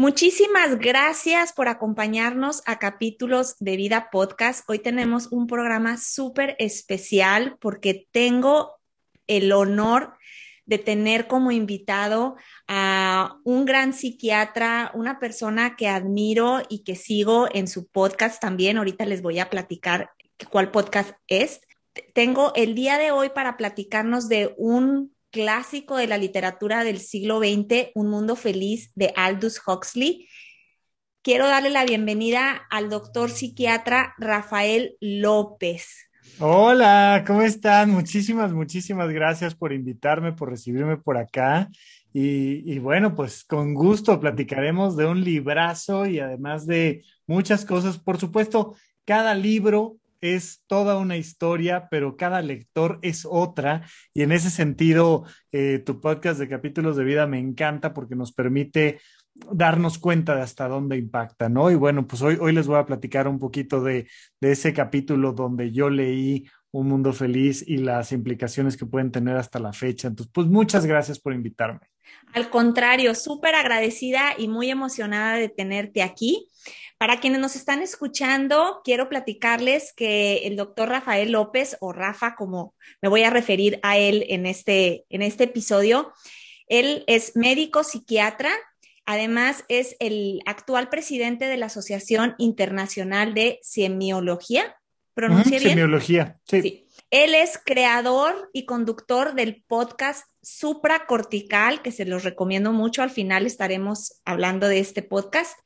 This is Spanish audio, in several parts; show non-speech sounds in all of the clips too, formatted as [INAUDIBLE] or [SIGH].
Muchísimas gracias por acompañarnos a capítulos de Vida Podcast. Hoy tenemos un programa súper especial porque tengo el honor de tener como invitado a un gran psiquiatra, una persona que admiro y que sigo en su podcast también. Ahorita les voy a platicar cuál podcast es. Tengo el día de hoy para platicarnos de un clásico de la literatura del siglo XX, Un Mundo Feliz de Aldous Huxley. Quiero darle la bienvenida al doctor psiquiatra Rafael López. Hola, ¿cómo están? Muchísimas, muchísimas gracias por invitarme, por recibirme por acá. Y, y, bueno, pues con gusto platicaremos de un librazo y además de muchas cosas. Por supuesto, cada libro es toda una historia, pero cada lector es otra. Y en ese sentido, eh, tu podcast de capítulos de vida me encanta porque nos permite darnos cuenta de hasta dónde impacta, ¿no? Y bueno, pues hoy, hoy les voy a platicar un poquito de, de ese capítulo donde yo leí Un Mundo Feliz y las implicaciones que pueden tener hasta la fecha. Entonces, pues muchas gracias por invitarme. Al contrario, súper agradecida y muy emocionada de tenerte aquí. Para quienes nos están escuchando, quiero platicarles que el doctor Rafael López, o Rafa, como me voy a referir a él en este, en este episodio, él es médico psiquiatra, además es el actual presidente de la Asociación Internacional de Semiología. ¿Pronuncia bien? Semiología, sí. sí. Él es creador y conductor del podcast Supracortical, que se los recomiendo mucho. Al final estaremos hablando de este podcast.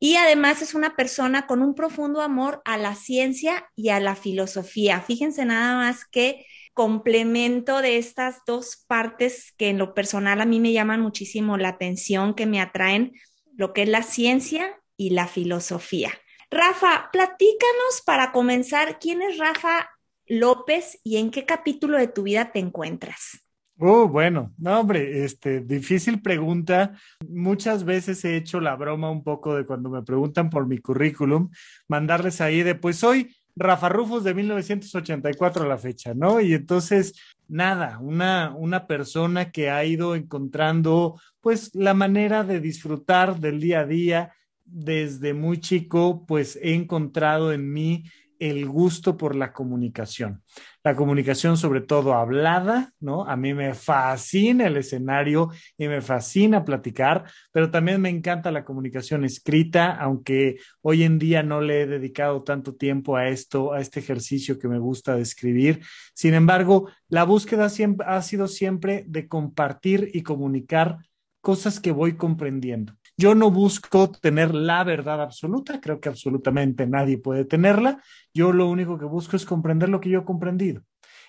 Y además es una persona con un profundo amor a la ciencia y a la filosofía. Fíjense nada más que complemento de estas dos partes que en lo personal a mí me llaman muchísimo la atención, que me atraen, lo que es la ciencia y la filosofía. Rafa, platícanos para comenzar, ¿quién es Rafa López y en qué capítulo de tu vida te encuentras? Oh, bueno, no, hombre, este, difícil pregunta. Muchas veces he hecho la broma un poco de cuando me preguntan por mi currículum, mandarles ahí de, pues soy Rafa Rufus de 1984 a la fecha, ¿no? Y entonces, nada, una, una persona que ha ido encontrando, pues, la manera de disfrutar del día a día. Desde muy chico, pues he encontrado en mí el gusto por la comunicación. La comunicación sobre todo hablada, ¿no? A mí me fascina el escenario y me fascina platicar, pero también me encanta la comunicación escrita, aunque hoy en día no le he dedicado tanto tiempo a esto, a este ejercicio que me gusta de escribir. Sin embargo, la búsqueda ha sido siempre de compartir y comunicar cosas que voy comprendiendo. Yo no busco tener la verdad absoluta, creo que absolutamente nadie puede tenerla. Yo lo único que busco es comprender lo que yo he comprendido.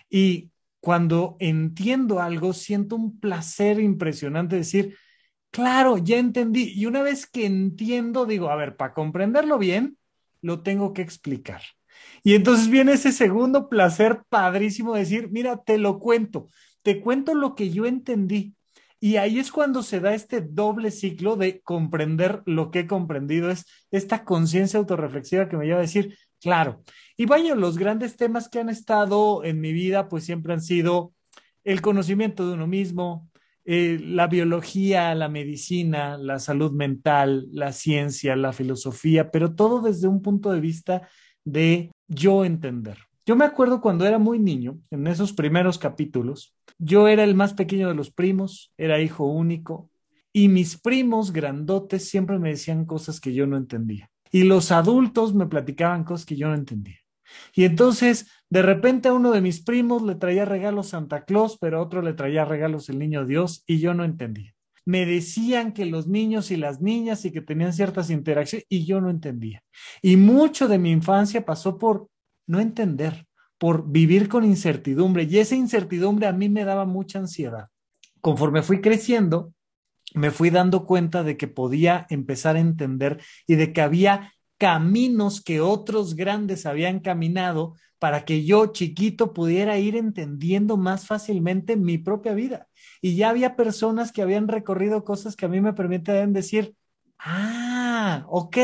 Y cuando entiendo algo, siento un placer impresionante decir, claro, ya entendí. Y una vez que entiendo, digo, a ver, para comprenderlo bien, lo tengo que explicar. Y entonces viene ese segundo placer padrísimo de decir, mira, te lo cuento, te cuento lo que yo entendí. Y ahí es cuando se da este doble ciclo de comprender lo que he comprendido, es esta conciencia autorreflexiva que me lleva a decir, claro. Y vaya, los grandes temas que han estado en mi vida, pues siempre han sido el conocimiento de uno mismo, eh, la biología, la medicina, la salud mental, la ciencia, la filosofía, pero todo desde un punto de vista de yo entender. Yo me acuerdo cuando era muy niño, en esos primeros capítulos, yo era el más pequeño de los primos, era hijo único, y mis primos grandotes siempre me decían cosas que yo no entendía. Y los adultos me platicaban cosas que yo no entendía. Y entonces, de repente a uno de mis primos le traía regalos Santa Claus, pero a otro le traía regalos el niño Dios, y yo no entendía. Me decían que los niños y las niñas y que tenían ciertas interacciones, y yo no entendía. Y mucho de mi infancia pasó por no entender, por vivir con incertidumbre. Y esa incertidumbre a mí me daba mucha ansiedad. Conforme fui creciendo, me fui dando cuenta de que podía empezar a entender y de que había caminos que otros grandes habían caminado para que yo chiquito pudiera ir entendiendo más fácilmente mi propia vida. Y ya había personas que habían recorrido cosas que a mí me permiten decir, ah, ok,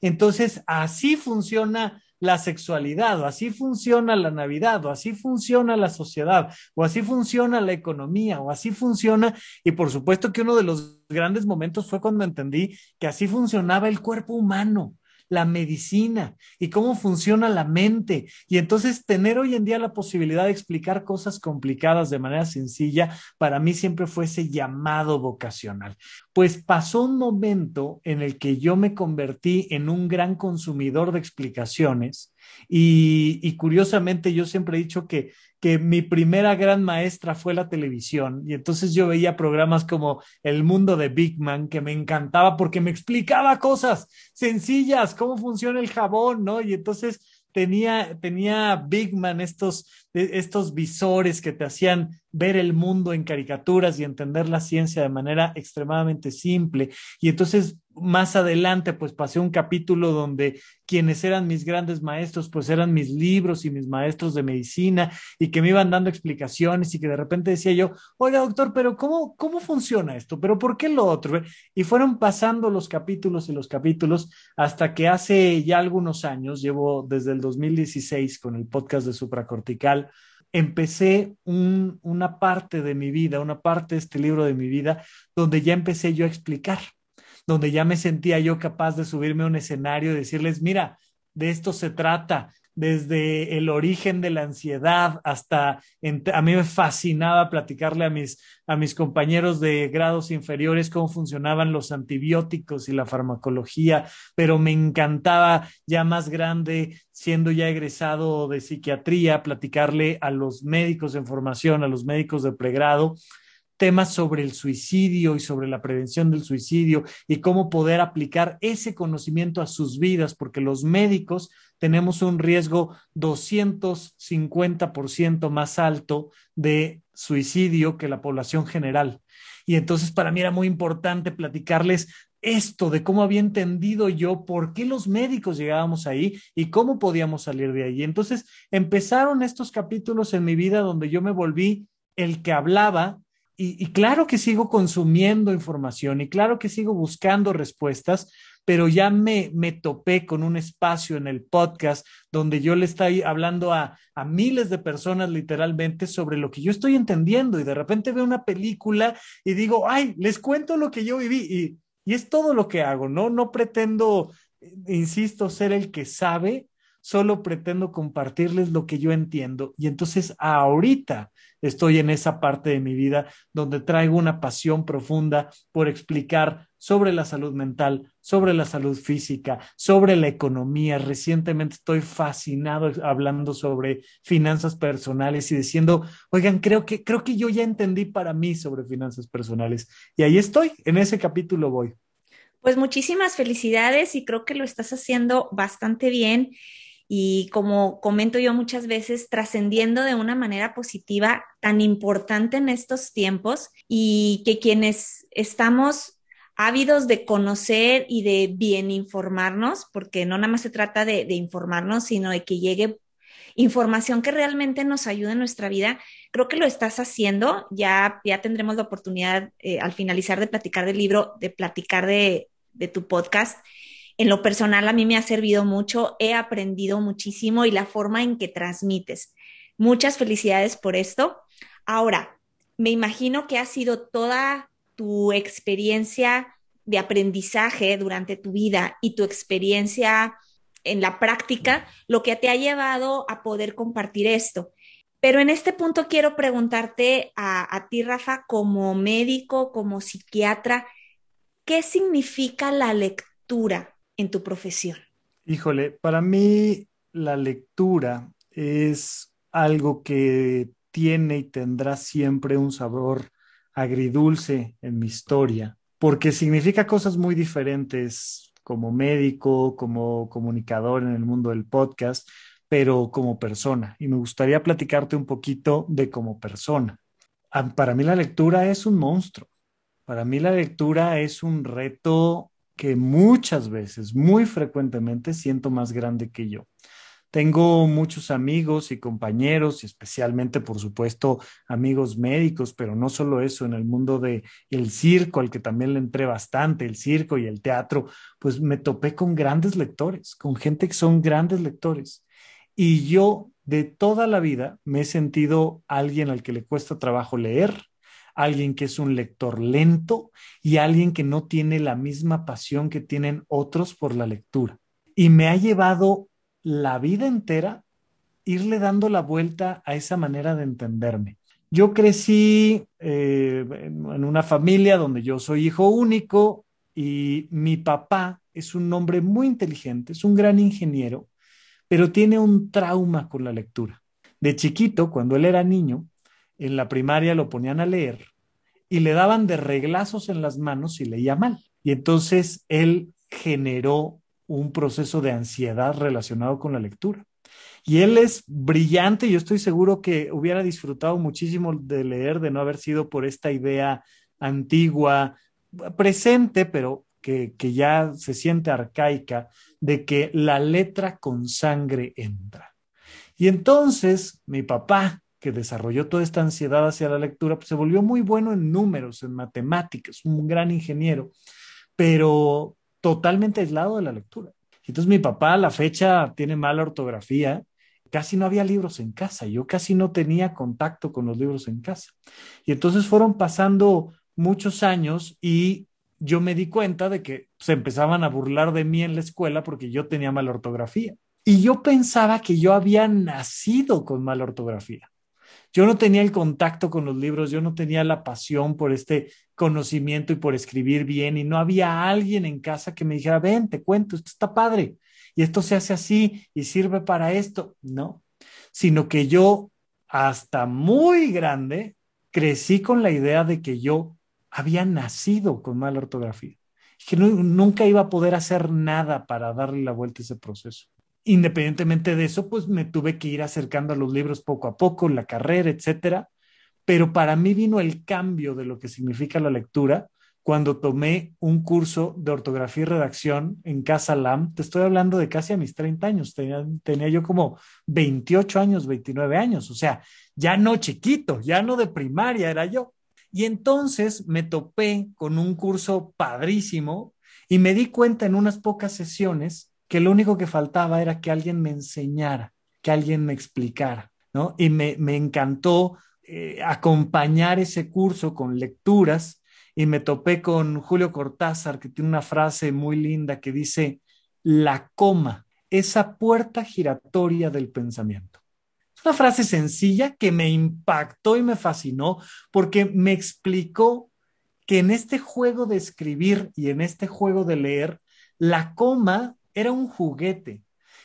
entonces así funciona la sexualidad, o así funciona la Navidad, o así funciona la sociedad, o así funciona la economía, o así funciona. Y por supuesto que uno de los grandes momentos fue cuando entendí que así funcionaba el cuerpo humano la medicina y cómo funciona la mente. Y entonces tener hoy en día la posibilidad de explicar cosas complicadas de manera sencilla, para mí siempre fue ese llamado vocacional. Pues pasó un momento en el que yo me convertí en un gran consumidor de explicaciones y, curiosamente yo siempre he dicho que, que mi primera gran maestra fue la televisión y entonces yo veía programas como El Mundo de Big Man que me encantaba porque me explicaba cosas sencillas, cómo funciona el jabón, ¿no? Y entonces tenía, tenía Big Man estos, estos visores que te hacían ver el mundo en caricaturas y entender la ciencia de manera extremadamente simple. Y entonces más adelante, pues pasé un capítulo donde quienes eran mis grandes maestros, pues eran mis libros y mis maestros de medicina y que me iban dando explicaciones y que de repente decía yo, oiga doctor, pero ¿cómo, cómo funciona esto? ¿Pero por qué lo otro? Y fueron pasando los capítulos y los capítulos hasta que hace ya algunos años, llevo desde el 2016 con el podcast de supracortical, empecé una parte de mi vida, una parte de este libro de mi vida, donde ya empecé yo a explicar donde ya me sentía yo capaz de subirme a un escenario y decirles, mira, de esto se trata, desde el origen de la ansiedad hasta, a mí me fascinaba platicarle a mis, a mis compañeros de grados inferiores cómo funcionaban los antibióticos y la farmacología, pero me encantaba ya más grande, siendo ya egresado de psiquiatría, platicarle a los médicos de formación, a los médicos de pregrado, temas sobre el suicidio y sobre la prevención del suicidio y cómo poder aplicar ese conocimiento a sus vidas, porque los médicos tenemos un riesgo 250% más alto de suicidio que la población general. Y entonces para mí era muy importante platicarles esto de cómo había entendido yo por qué los médicos llegábamos ahí y cómo podíamos salir de ahí. Entonces empezaron estos capítulos en mi vida donde yo me volví el que hablaba y, claro que sigo consumiendo información y claro que sigo buscando respuestas, pero ya me, me topé con un espacio en el podcast donde yo le estoy hablando a, a, miles de personas literalmente sobre lo que yo estoy entendiendo y de repente veo una película y digo, ay, les cuento lo que yo viví y, y es todo lo que hago, ¿no? No pretendo, insisto, ser el que sabe, solo pretendo compartirles lo que yo entiendo. Y entonces ahorita estoy en esa parte de mi vida donde traigo una pasión profunda por explicar sobre la salud mental, sobre la salud física, sobre la economía. Recientemente estoy fascinado hablando sobre finanzas personales y diciendo, oigan, creo que, creo que yo ya entendí para mí sobre finanzas personales. Y ahí estoy, en ese capítulo voy. Pues muchísimas felicidades y creo que lo estás haciendo bastante bien y como comento yo muchas veces, trascendiendo de una manera positiva tan importante en estos tiempos y que quienes estamos ávidos de conocer y de bien informarnos, porque no nada más se trata de, informarnos, sino de que llegue información que realmente nos ayude en nuestra vida. Creo que lo estás haciendo. Ya, ya tendremos la oportunidad eh, al finalizar de platicar del libro, de platicar de, de tu podcast en lo personal a mí me ha servido mucho, he aprendido muchísimo y la forma en que transmites. Muchas felicidades por esto. Ahora, me imagino que ha sido toda tu experiencia de aprendizaje durante tu vida y tu experiencia en la práctica lo que te ha llevado a poder compartir esto. Pero en este punto quiero preguntarte a, ti, Rafa, como médico, como psiquiatra, ¿qué significa la lectura en tu profesión? Híjole, para mí la lectura es algo que tiene y tendrá siempre un sabor agridulce en mi historia, porque significa cosas muy diferentes como médico, como comunicador en el mundo del podcast, pero como persona. Y me gustaría platicarte un poquito de como persona. Ah, para mí la lectura es un monstruo. Para mí la lectura es un reto que muchas veces, muy frecuentemente, siento más grande que yo. Tengo muchos amigos y compañeros, y especialmente, por supuesto, amigos médicos, pero no solo eso, en el mundo del el circo, al que también le entré bastante, el circo y el teatro, pues me topé con grandes lectores, con gente que son grandes lectores. Y yo de toda la vida me he sentido alguien al que le cuesta trabajo leer, alguien que es un lector lento y alguien que no tiene la misma pasión que tienen otros por la lectura. Y me ha llevado la vida entera irle dando la vuelta a esa manera de entenderme. Yo crecí eh, en una familia donde yo soy hijo único y mi papá es un hombre muy inteligente, es un gran ingeniero, pero tiene un trauma con la lectura. De chiquito, cuando él era niño, en la primaria lo ponían a leer y le daban de reglazos en las manos y leía mal. Y entonces él generó un proceso de ansiedad relacionado con la lectura. Y él es brillante, yo estoy seguro que hubiera disfrutado muchísimo de leer, de no haber sido por esta idea antigua, presente, pero que, que ya se siente arcaica, de que la letra con sangre entra. Y entonces mi papá, que desarrolló toda esta ansiedad hacia la lectura, pues se volvió muy bueno en números, en matemáticas, un gran ingeniero, pero totalmente aislado de la lectura. Entonces mi papá a la fecha tiene mala ortografía, casi no había libros en casa, yo casi no tenía contacto con los libros en casa. Y entonces fueron pasando muchos años y yo me di cuenta de que se empezaban a burlar de mí en la escuela porque yo tenía mala ortografía. Y yo pensaba que yo había nacido con mala ortografía. Yo no tenía el contacto con los libros, yo no tenía la pasión por este conocimiento y por escribir bien y no había alguien en casa que me dijera, ven, te cuento, esto está padre y esto se hace así y sirve para esto. No, sino que yo hasta muy grande crecí con la idea de que yo había nacido con mala ortografía, que nunca iba a poder hacer nada para darle la vuelta a ese proceso independientemente de eso, pues me tuve que ir acercando a los libros poco a poco, la carrera, etcétera. Pero para mí vino el cambio de lo que significa la lectura cuando tomé un curso de ortografía y redacción en Casa LAM. Te estoy hablando de casi a mis 30 años. Tenía, yo como 28 años, 29 años. O sea, ya no chiquito, ya no de primaria era yo. Y entonces me topé con un curso padrísimo y me di cuenta en unas pocas sesiones que lo único que faltaba era que alguien me enseñara, que alguien me explicara, ¿no? Y me, encantó eh, acompañar ese curso con lecturas y me topé con Julio Cortázar, que tiene una frase muy linda que dice, la coma, esa puerta giratoria del pensamiento. Es una frase sencilla que me impactó y me fascinó porque me explicó que en este juego de escribir y en este juego de leer, la coma era un juguete.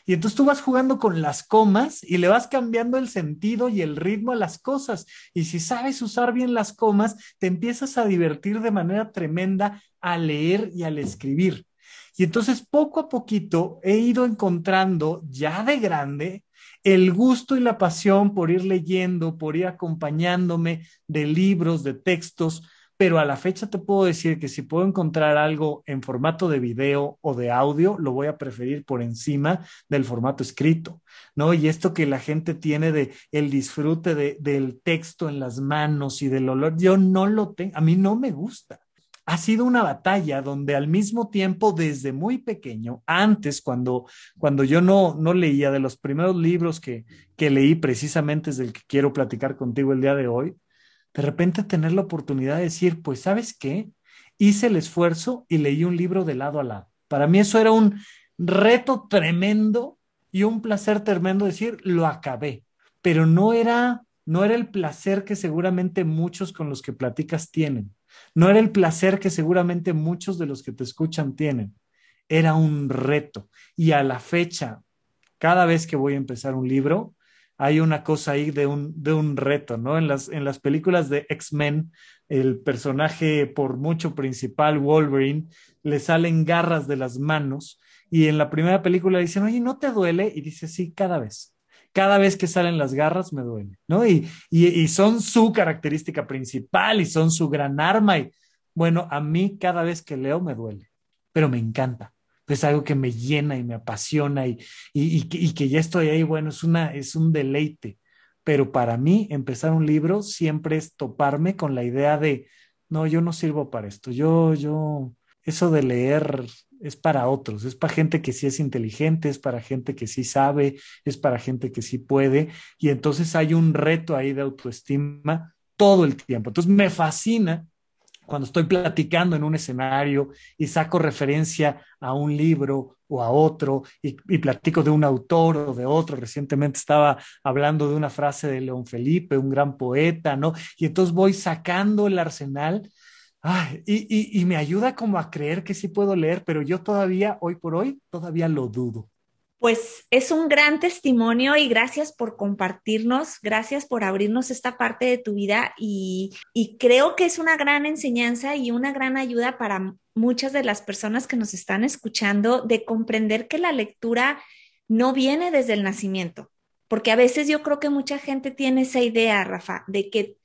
Y entonces tú vas jugando con las comas y le vas cambiando el sentido y el ritmo a las cosas. Y si sabes usar bien las comas, te empiezas a divertir de manera tremenda al leer y al escribir. Y entonces poco a poquito he ido encontrando ya de grande el gusto y la pasión por ir leyendo, por ir acompañándome de libros, de textos, pero a la fecha te puedo decir que si puedo encontrar algo en formato de video o de audio, lo voy a preferir por encima del formato escrito, ¿no? Y esto que la gente tiene de el disfrute de, del texto en las manos y del olor, yo no lo tengo, a mí no me gusta. Ha sido una batalla donde al mismo tiempo, desde muy pequeño, antes, cuando, cuando yo no, no leía de los primeros libros que, que leí, precisamente es del que quiero platicar contigo el día de hoy, de repente tener la oportunidad de decir, pues sabes qué, hice el esfuerzo y leí un libro de lado a lado. Para mí eso era un reto tremendo y un placer tremendo decir, lo acabé, pero no era no era el placer que seguramente muchos con los que platicas tienen. No era el placer que seguramente muchos de los que te escuchan tienen. Era un reto. Y a la fecha, cada vez que voy a empezar un libro, hay una cosa ahí de un, de un reto, ¿no? En las, en las películas de X-Men, el personaje por mucho principal, Wolverine, le salen garras de las manos y en la primera película dicen, oye, ¿no te duele? Y dice, sí, cada vez. Cada vez que salen las garras me duele, ¿no? Y, y, y son su característica principal y son su gran arma. Y bueno, a mí cada vez que leo me duele. pero me encanta. Es algo que me llena y me apasiona y, y, y, que ya estoy ahí, bueno, es, una, es un deleite. Pero para mí, empezar un libro siempre es toparme con la idea de, no, yo no sirvo para esto, yo, yo, eso de leer es para otros, es para gente que sí es inteligente, es para gente que sí sabe, es para gente que sí puede, y entonces hay un reto ahí de autoestima todo el tiempo. Entonces me fascina cuando estoy platicando en un escenario y saco referencia a un libro o a otro y, platico de un autor o de otro. Recientemente estaba hablando de una frase de León Felipe, un gran poeta, ¿no? Y entonces voy sacando el arsenal y, y, me ayuda como a creer que sí puedo leer, pero yo todavía, hoy por hoy, todavía lo dudo. Pues es un gran testimonio y gracias por compartirnos, gracias por abrirnos esta parte de tu vida y, creo que es una gran enseñanza y una gran ayuda para muchas de las personas que nos están escuchando de comprender que la lectura no viene desde el nacimiento, porque a veces yo creo que mucha gente tiene esa idea, Rafa, de que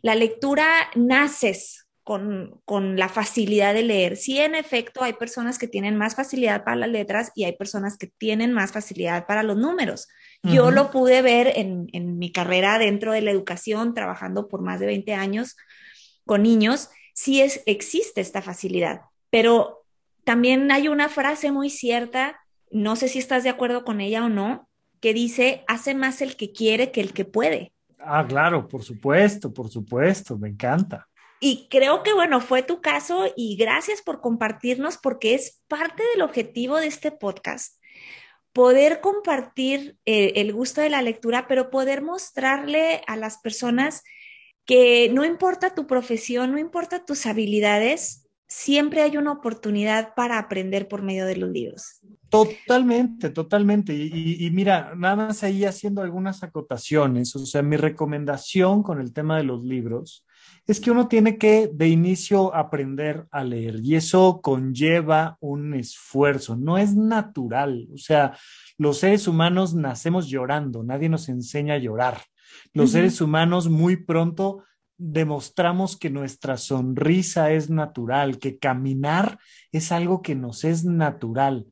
la lectura naces con, con, la facilidad de leer. Sí, en efecto, hay personas que tienen más facilidad para las letras y hay personas que tienen más facilidad para los números. Uh -huh. Yo lo pude ver en, en, mi carrera dentro de la educación, trabajando por más de 20 años con niños, sí es, existe esta facilidad, pero también hay una frase muy cierta, no sé si estás de acuerdo con ella o no, que dice, hace más el que quiere que el que puede. Ah, claro, por supuesto, por supuesto, me encanta. Y creo que, bueno, fue tu caso y gracias por compartirnos porque es parte del objetivo de este podcast. Poder compartir eh, el gusto de la lectura, pero poder mostrarle a las personas que no importa tu profesión, no importa tus habilidades, siempre hay una oportunidad para aprender por medio de los libros. Totalmente, totalmente. Y, y, mira, nada más ahí haciendo algunas acotaciones, o sea, mi recomendación con el tema de los libros es que uno tiene que de inicio aprender a leer y eso conlleva un esfuerzo, no es natural, o sea, los seres humanos nacemos llorando, nadie nos enseña a llorar. Los uh -huh. seres humanos muy pronto demostramos que nuestra sonrisa es natural, que caminar es algo que nos es natural,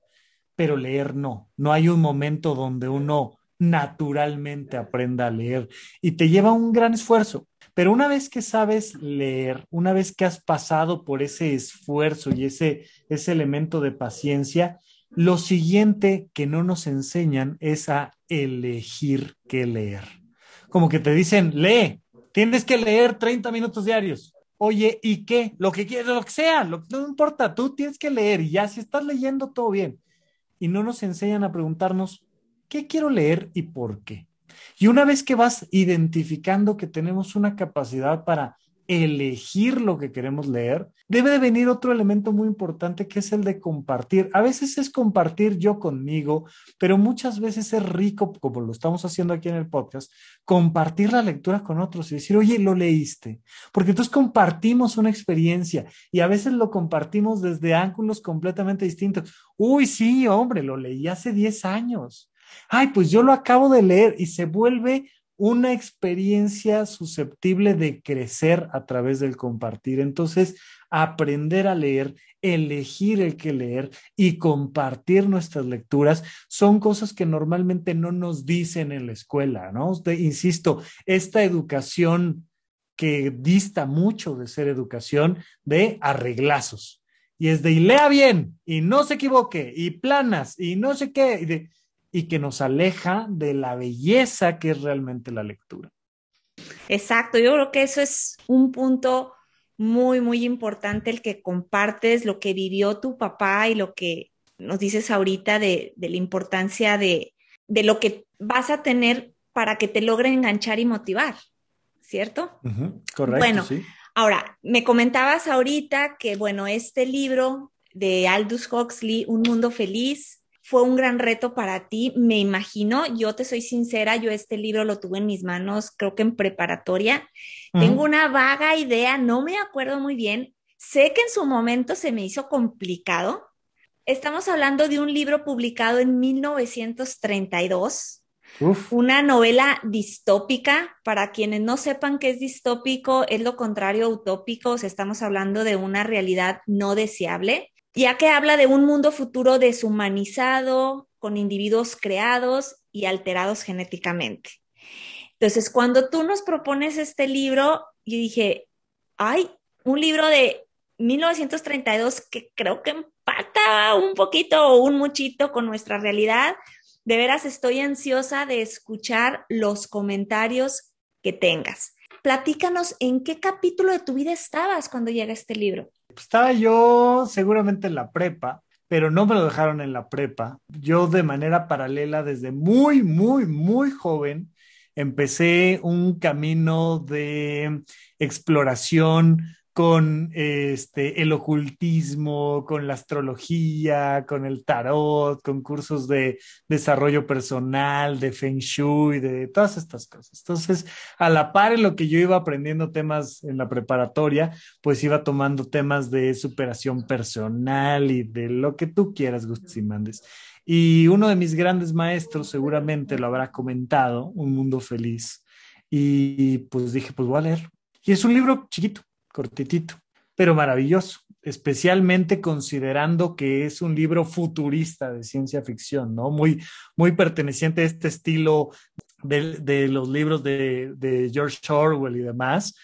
pero leer no. No hay un momento donde uno naturalmente aprenda a leer y te lleva un gran esfuerzo. Pero una vez que sabes leer, una vez que has pasado por ese esfuerzo y ese, ese elemento de paciencia, lo siguiente que no nos enseñan es a elegir qué leer. Como que te dicen, lee, tienes que leer 30 minutos diarios. Oye, ¿y qué? Lo que quieras, lo que sea, lo, no importa, tú tienes que leer y ya si estás leyendo todo bien. Y no nos enseñan a preguntarnos, ¿qué quiero leer y por qué? Y una vez que vas identificando que tenemos una capacidad para elegir lo que queremos leer, debe de venir otro elemento muy importante que es el de compartir. A veces es compartir yo conmigo, pero muchas veces es rico, como lo estamos haciendo aquí en el podcast, compartir la lectura con otros y decir, oye, lo leíste, porque entonces compartimos una experiencia y a veces lo compartimos desde ángulos completamente distintos. Uy, sí, hombre, lo leí hace 10 años. Ay, pues yo lo acabo de leer y se vuelve una experiencia susceptible de crecer a través del compartir. Entonces, aprender a leer, elegir el que leer y compartir nuestras lecturas son cosas que normalmente no nos dicen en la escuela, ¿no? Insisto, esta educación que dista mucho de ser educación de arreglazos. Y es de y lea bien y no se equivoque y planas y no sé qué. Y de, y que nos aleja de la belleza que es realmente la lectura. Exacto, yo creo que eso es un punto muy, muy importante, el que compartes lo que vivió tu papá y lo que nos dices ahorita de, de la importancia de, de, lo que vas a tener para que te logre enganchar y motivar, ¿cierto? Uh -huh, correcto. Bueno, sí. ahora, me comentabas ahorita que, bueno, este libro de Aldous Huxley, Un Mundo Feliz, fue un gran reto para ti, me imagino, yo te soy sincera, yo este libro lo tuve en mis manos, creo que en preparatoria. Uh -huh. Tengo una vaga idea, no me acuerdo muy bien, sé que en su momento se me hizo complicado. Estamos hablando de un libro publicado en 1932, Uf. una novela distópica. Para quienes no sepan qué es distópico, es lo contrario a utópico, o sea, estamos hablando de una realidad no deseable ya que habla de un mundo futuro deshumanizado, con individuos creados y alterados genéticamente. Entonces, cuando tú nos propones este libro, yo dije, ay, un libro de 1932 que creo que empata un poquito o un muchito con nuestra realidad. De veras estoy ansiosa de escuchar los comentarios que tengas. Platícanos en qué capítulo de tu vida estabas cuando llega este libro. Estaba yo seguramente en la prepa, pero no me lo dejaron en la prepa. Yo de manera paralela desde muy, muy, muy joven empecé un camino de exploración con este, el ocultismo, con la astrología, con el tarot, con cursos de desarrollo personal, de feng shui, de todas estas cosas. Entonces, a la par en lo que yo iba aprendiendo temas en la preparatoria, pues iba tomando temas de superación personal y de lo que tú quieras, Gustis y Mandes. Y uno de mis grandes maestros seguramente lo habrá comentado, Un Mundo Feliz. Y pues dije, pues voy a leer. Y es un libro chiquito, cortitito, pero maravilloso, especialmente considerando que es un libro futurista de ciencia ficción, ¿no? Muy, muy perteneciente a este estilo de, de los libros de, George Orwell y demás.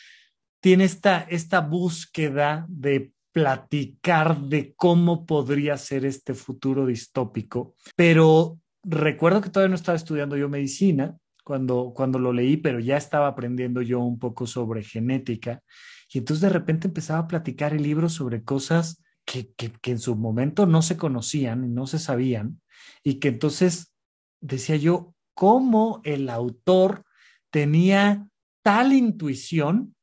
Tiene esta, esta búsqueda de platicar de cómo podría ser este futuro distópico, pero recuerdo que todavía no estaba estudiando yo medicina cuando, cuando lo leí, pero ya estaba aprendiendo yo un poco sobre genética y entonces de repente empezaba a platicar el libro sobre cosas que, que, que en su momento no se conocían y no se sabían y que entonces decía yo, ¿cómo el autor tenía tal intuición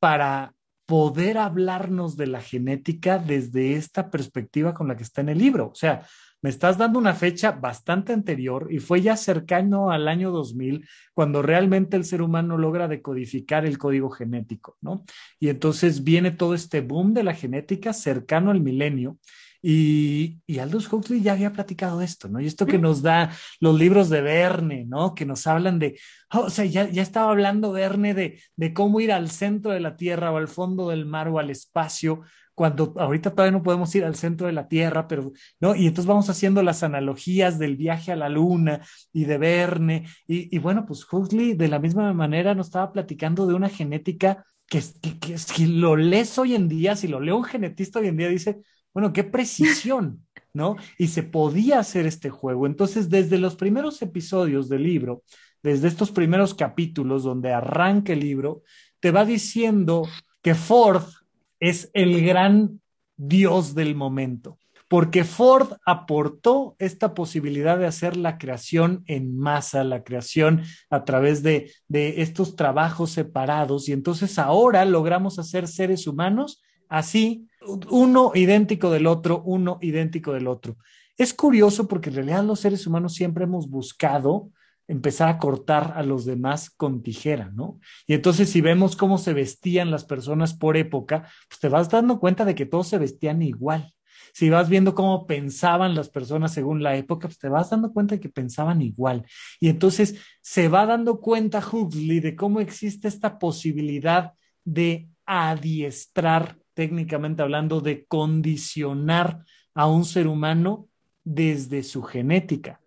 para poder hablarnos de la genética desde esta perspectiva con la que está en el libro. O sea, me estás dando una fecha bastante anterior y fue ya cercano al año 2000 cuando realmente el ser humano logra decodificar el código genético, ¿no? Y entonces viene todo este boom de la genética cercano al milenio y, y, Aldous Huxley ya había platicado esto, ¿no? Y esto que nos da los libros de Verne, ¿no? Que nos hablan de, oh, o sea, ya, ya estaba hablando Verne de, de cómo ir al centro de la Tierra o al fondo del mar o al espacio, cuando ahorita todavía no podemos ir al centro de la Tierra, pero, ¿no? Y entonces vamos haciendo las analogías del viaje a la Luna y de Verne. Y, bueno, pues Huxley de la misma manera nos estaba platicando de una genética que, que, que si lo lees hoy en día, si lo lee un genetista hoy en día, dice, bueno, qué precisión, [LAUGHS] ¿no? Y se podía hacer este juego. Entonces, desde los primeros episodios del libro, desde estos primeros capítulos donde arranca el libro, te va diciendo que Ford es el gran dios del momento, porque Ford aportó esta posibilidad de hacer la creación en masa, la creación a través de, de estos trabajos separados, y entonces ahora logramos hacer seres humanos así uno idéntico del otro, uno idéntico del otro. Es curioso porque en realidad los seres humanos siempre hemos buscado empezar a cortar a los demás con tijera, ¿no? Y entonces si vemos cómo se vestían las personas por época, pues te vas dando cuenta de que todos se vestían igual. Si vas viendo cómo pensaban las personas según la época, pues te vas dando cuenta de que pensaban igual. Y entonces se va dando cuenta Huxley de cómo existe esta posibilidad de adiestrar técnicamente hablando, de condicionar a un ser humano desde su genética.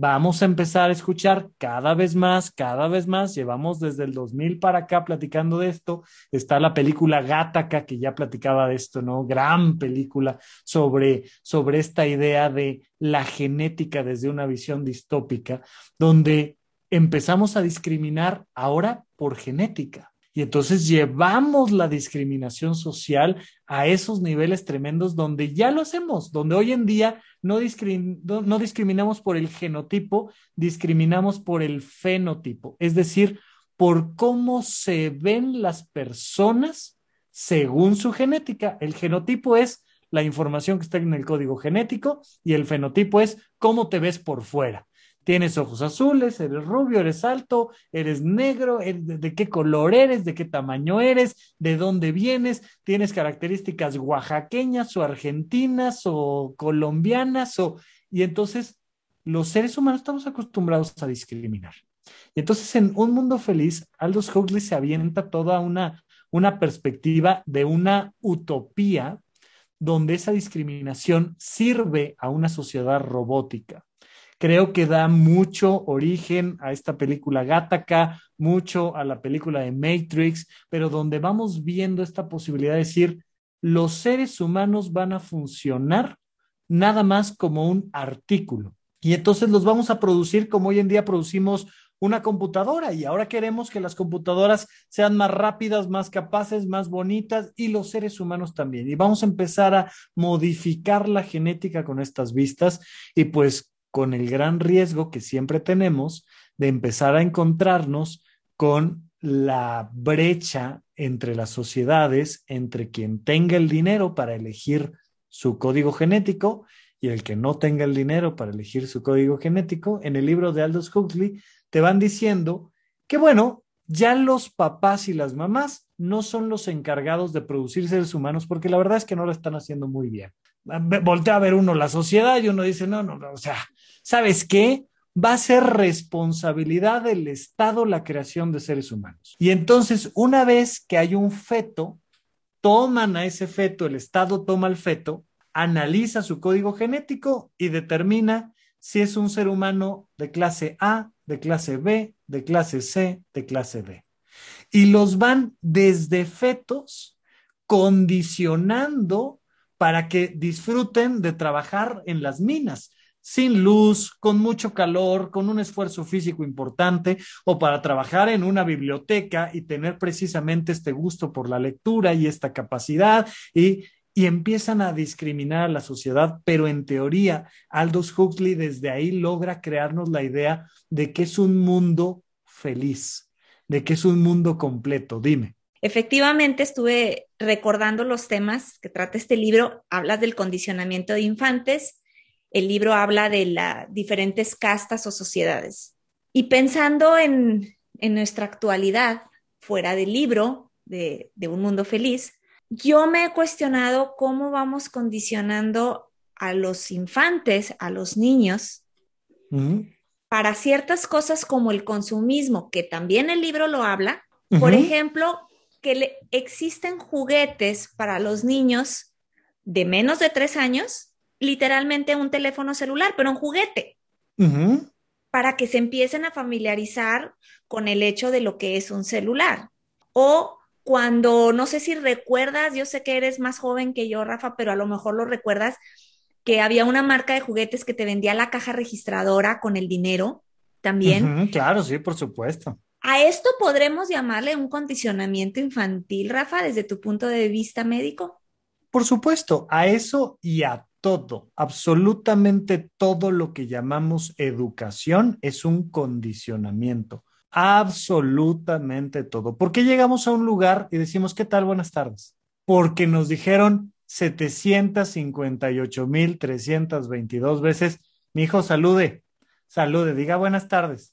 Vamos a empezar a escuchar cada vez más, cada vez más. Llevamos desde el 2000 para acá platicando de esto. Está la película Gataca, que ya platicaba de esto, ¿no? Gran película sobre, sobre esta idea de la genética desde una visión distópica, donde empezamos a discriminar ahora por genética. Y entonces llevamos la discriminación social a esos niveles tremendos donde ya lo hacemos, donde hoy en día no, no, discriminamos por el genotipo, discriminamos por el fenotipo, es decir, por cómo se ven las personas según su genética. El genotipo es la información que está en el código genético y el fenotipo es cómo te ves por fuera tienes ojos azules, eres rubio, eres alto, eres negro, de, qué color eres, de qué tamaño eres, de dónde vienes, tienes características oaxaqueñas o argentinas o colombianas o y entonces los seres humanos estamos acostumbrados a discriminar. Y entonces en Un Mundo Feliz, Aldous Huxley se avienta toda una, una perspectiva de una utopía donde esa discriminación sirve a una sociedad robótica. Creo que da mucho origen a esta película Gattaca, mucho a la película de Matrix, pero donde vamos viendo esta posibilidad de decir, los seres humanos van a funcionar nada más como un artículo. Y entonces los vamos a producir como hoy en día producimos una computadora y ahora queremos que las computadoras sean más rápidas, más capaces, más bonitas y los seres humanos también. Y vamos a empezar a modificar la genética con estas vistas y pues con el gran riesgo que siempre tenemos de empezar a encontrarnos con la brecha entre las sociedades, entre quien tenga el dinero para elegir su código genético y el que no tenga el dinero para elegir su código genético. En el libro de Aldous Huxley te van diciendo que, bueno, ya los papás y las mamás no son los encargados de producir seres humanos porque la verdad es que no lo están haciendo muy bien. Voltea a ver uno la sociedad y uno dice, no, no, no, o sea, ¿sabes qué? Va a ser responsabilidad del Estado la creación de seres humanos. Y entonces, una vez que hay un feto, toman a ese feto, el Estado toma al feto, analiza su código genético y determina si es un ser humano de clase A, de clase B, de clase C, de clase D. Y los van desde fetos condicionando para que disfruten de trabajar en las minas, sin luz, con mucho calor, con un esfuerzo físico importante, o para trabajar en una biblioteca y tener precisamente este gusto por la lectura y esta capacidad y y empiezan a discriminar a la sociedad, pero en teoría Aldous Huxley desde ahí logra crearnos la idea de que es un mundo feliz, de que es un mundo completo. Dime. Efectivamente, estuve recordando los temas que trata este libro. Hablas del condicionamiento de infantes. El libro habla de las diferentes castas o sociedades. Y pensando en, nuestra actualidad, fuera del libro de, de Un Mundo Feliz, yo me he cuestionado cómo vamos condicionando a los infantes, a los niños, para ciertas cosas como el consumismo, que también el libro lo habla. Por ejemplo, que existen juguetes para los niños de menos de tres años, literalmente un teléfono celular, pero un juguete, para que se empiecen a familiarizar con el hecho de lo que es un celular. O cuando, no sé si recuerdas, yo sé que eres más joven que yo, Rafa, pero a lo mejor lo recuerdas, que había una marca de juguetes que te vendía la caja registradora con el dinero también. claro, sí, por supuesto. ¿A esto podremos llamarle un condicionamiento infantil, Rafa, desde tu punto de vista médico? Por supuesto, a eso y a todo, absolutamente todo lo que llamamos educación es un condicionamiento absolutamente todo. ¿Por qué llegamos a un lugar y decimos, ¿qué tal? Buenas tardes. Porque nos dijeron 758.322 veces, mi hijo, salude, salude, diga buenas tardes.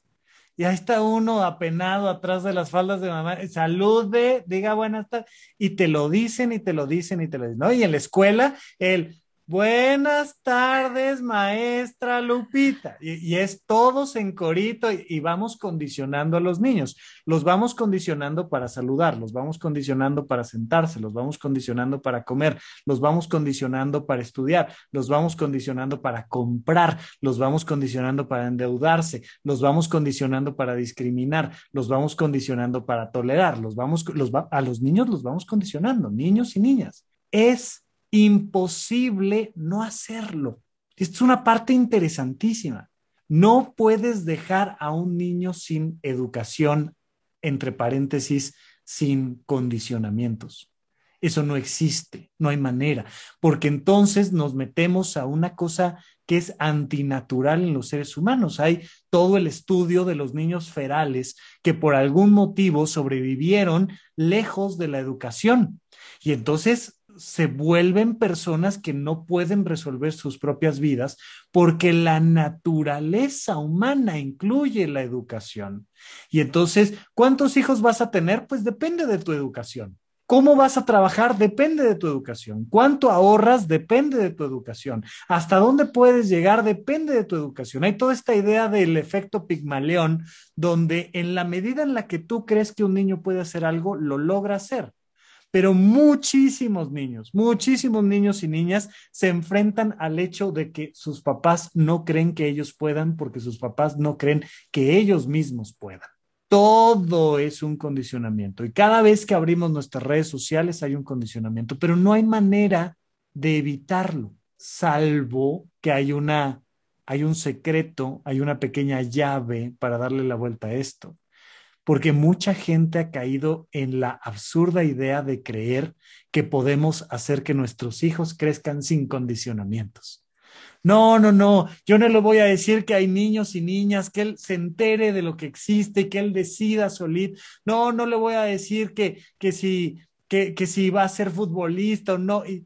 Y ahí está uno apenado atrás de las faldas de mamá, salude, diga buenas tardes. Y te lo dicen y te lo dicen y te lo dicen, ¿no? Y en la escuela, el Buenas tardes, maestra Lupita. Y, es todos en corito y, vamos condicionando a los niños. Los vamos condicionando para saludar, los vamos condicionando para sentarse, los vamos condicionando para comer, los vamos condicionando para estudiar, los vamos condicionando para comprar, los vamos condicionando para endeudarse, los vamos condicionando para discriminar, los vamos condicionando para tolerar, los vamos, a los niños los vamos condicionando, niños y niñas. Es imposible no hacerlo. Esto es una parte interesantísima. No puedes dejar a un niño sin educación, entre paréntesis, sin condicionamientos. Eso no existe, no hay manera, porque entonces nos metemos a una cosa que es antinatural en los seres humanos. Hay todo el estudio de los niños ferales que por algún motivo sobrevivieron lejos de la educación. Y entonces se vuelven personas que no pueden resolver sus propias vidas porque la naturaleza humana incluye la educación. Y entonces, ¿cuántos hijos vas a tener? Pues depende de tu educación. ¿Cómo vas a trabajar? Depende de tu educación. ¿Cuánto ahorras? Depende de tu educación. ¿Hasta dónde puedes llegar? Depende de tu educación. Hay toda esta idea del efecto Pigmaleón, donde en la medida en la que tú crees que un niño puede hacer algo, lo logra hacer pero muchísimos niños, muchísimos niños y niñas se enfrentan al hecho de que sus papás no creen que ellos puedan porque sus papás no creen que ellos mismos puedan. Todo es un condicionamiento y cada vez que abrimos nuestras redes sociales hay un condicionamiento, pero no hay manera de evitarlo, salvo que hay una hay un secreto, hay una pequeña llave para darle la vuelta a esto porque mucha gente ha caído en la absurda idea de creer que podemos hacer que nuestros hijos crezcan sin condicionamientos. No, no, no, yo no le voy a decir que hay niños y niñas, que él se entere de lo que existe, que él decida solito. No, no le voy a decir que, que, si, que, que si va a ser futbolista o no. Y,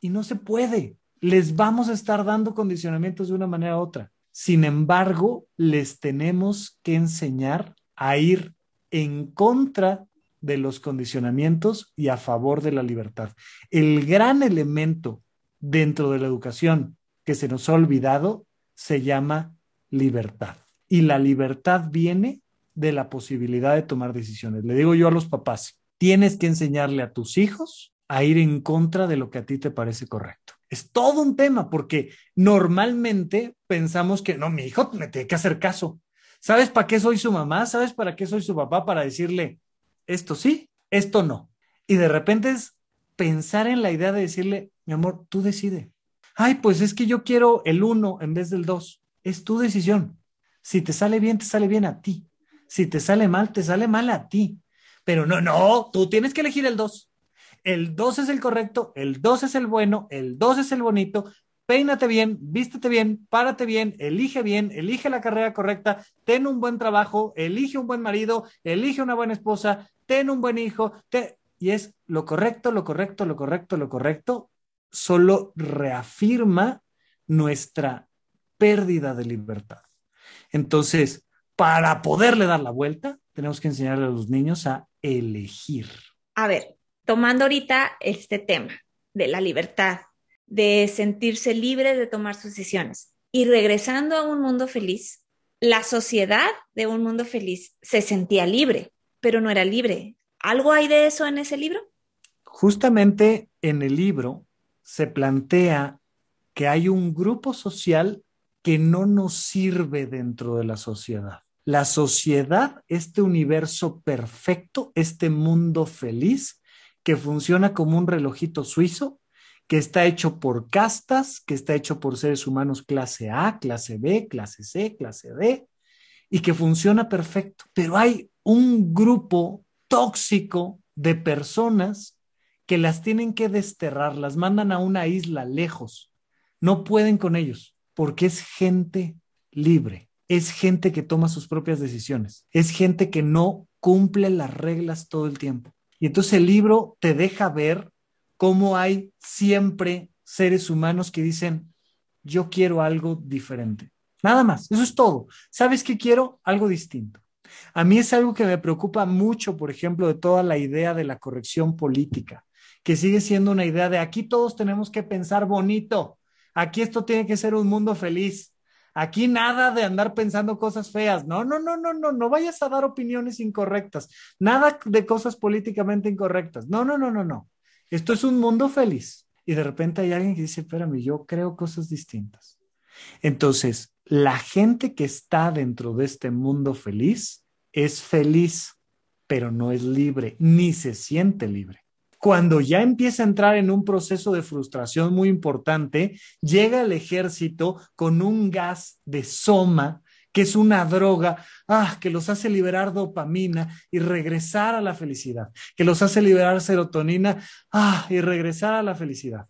y no se puede. Les vamos a estar dando condicionamientos de una manera u otra. Sin embargo, les tenemos que enseñar a ir en contra de los condicionamientos y a favor de la libertad. El gran elemento dentro de la educación que se nos ha olvidado se llama libertad. Y la libertad viene de la posibilidad de tomar decisiones. Le digo yo a los papás, tienes que enseñarle a tus hijos a ir en contra de lo que a ti te parece correcto. Es todo un tema porque normalmente pensamos que no, mi hijo me tiene que hacer caso. ¿Sabes para qué soy su mamá? ¿Sabes para qué soy su papá? Para decirle, esto sí, esto no. Y de repente es pensar en la idea de decirle, mi amor, tú decide. Ay, pues es que yo quiero el uno en vez del dos. Es tu decisión. Si te sale bien, te sale bien a ti. Si te sale mal, te sale mal a ti. Pero no, no, tú tienes que elegir el dos. El dos es el correcto, el dos es el bueno, el dos es el bonito, peínate bien, vístete bien, párate bien, elige bien, elige la carrera correcta, ten un buen trabajo, elige un buen marido, elige una buena esposa, ten un buen hijo, y es lo correcto, lo correcto, lo correcto, lo correcto, solo reafirma nuestra pérdida de libertad. Entonces, para poderle dar la vuelta, tenemos que enseñarle a los niños a elegir. A ver, tomando ahorita este tema de la libertad, de sentirse libre de tomar sus decisiones. Y regresando a un mundo feliz, la sociedad de un mundo feliz se sentía libre, pero no era libre. ¿Algo hay de eso en ese libro? Justamente en el libro se plantea que hay un grupo social que no nos sirve dentro de la sociedad. La sociedad, este universo perfecto, este mundo feliz, que funciona como un relojito suizo, que está hecho por castas, que está hecho por seres humanos clase A, clase B, clase C, clase D, y que funciona perfecto. Pero hay un grupo tóxico de personas que las tienen que desterrar, las mandan a una isla lejos. No pueden con ellos, porque es gente libre, es gente que toma sus propias decisiones, es gente que no cumple las reglas todo el tiempo. Y entonces el libro te deja ver cómo hay siempre seres humanos que dicen, yo quiero algo diferente. Nada más, eso es todo. ¿Sabes qué quiero? Algo distinto. A mí es algo que me preocupa mucho, por ejemplo, de toda la idea de la corrección política, que sigue siendo una idea de aquí todos tenemos que pensar bonito, aquí esto tiene que ser un mundo feliz, aquí nada de andar pensando cosas feas, no, no, no, no, no, no vayas a dar opiniones incorrectas, nada de cosas políticamente incorrectas, no, no, no, no, no. Esto es un mundo feliz. Y de repente hay alguien que dice, espérame, yo creo cosas distintas. Entonces, la gente que está dentro de este mundo feliz es feliz, pero no es libre, ni se siente libre. Cuando ya empieza a entrar en un proceso de frustración muy importante, llega el ejército con un gas de soma que es una droga, ah, que los hace liberar dopamina y regresar a la felicidad, que los hace liberar serotonina, ah, y regresar a la felicidad.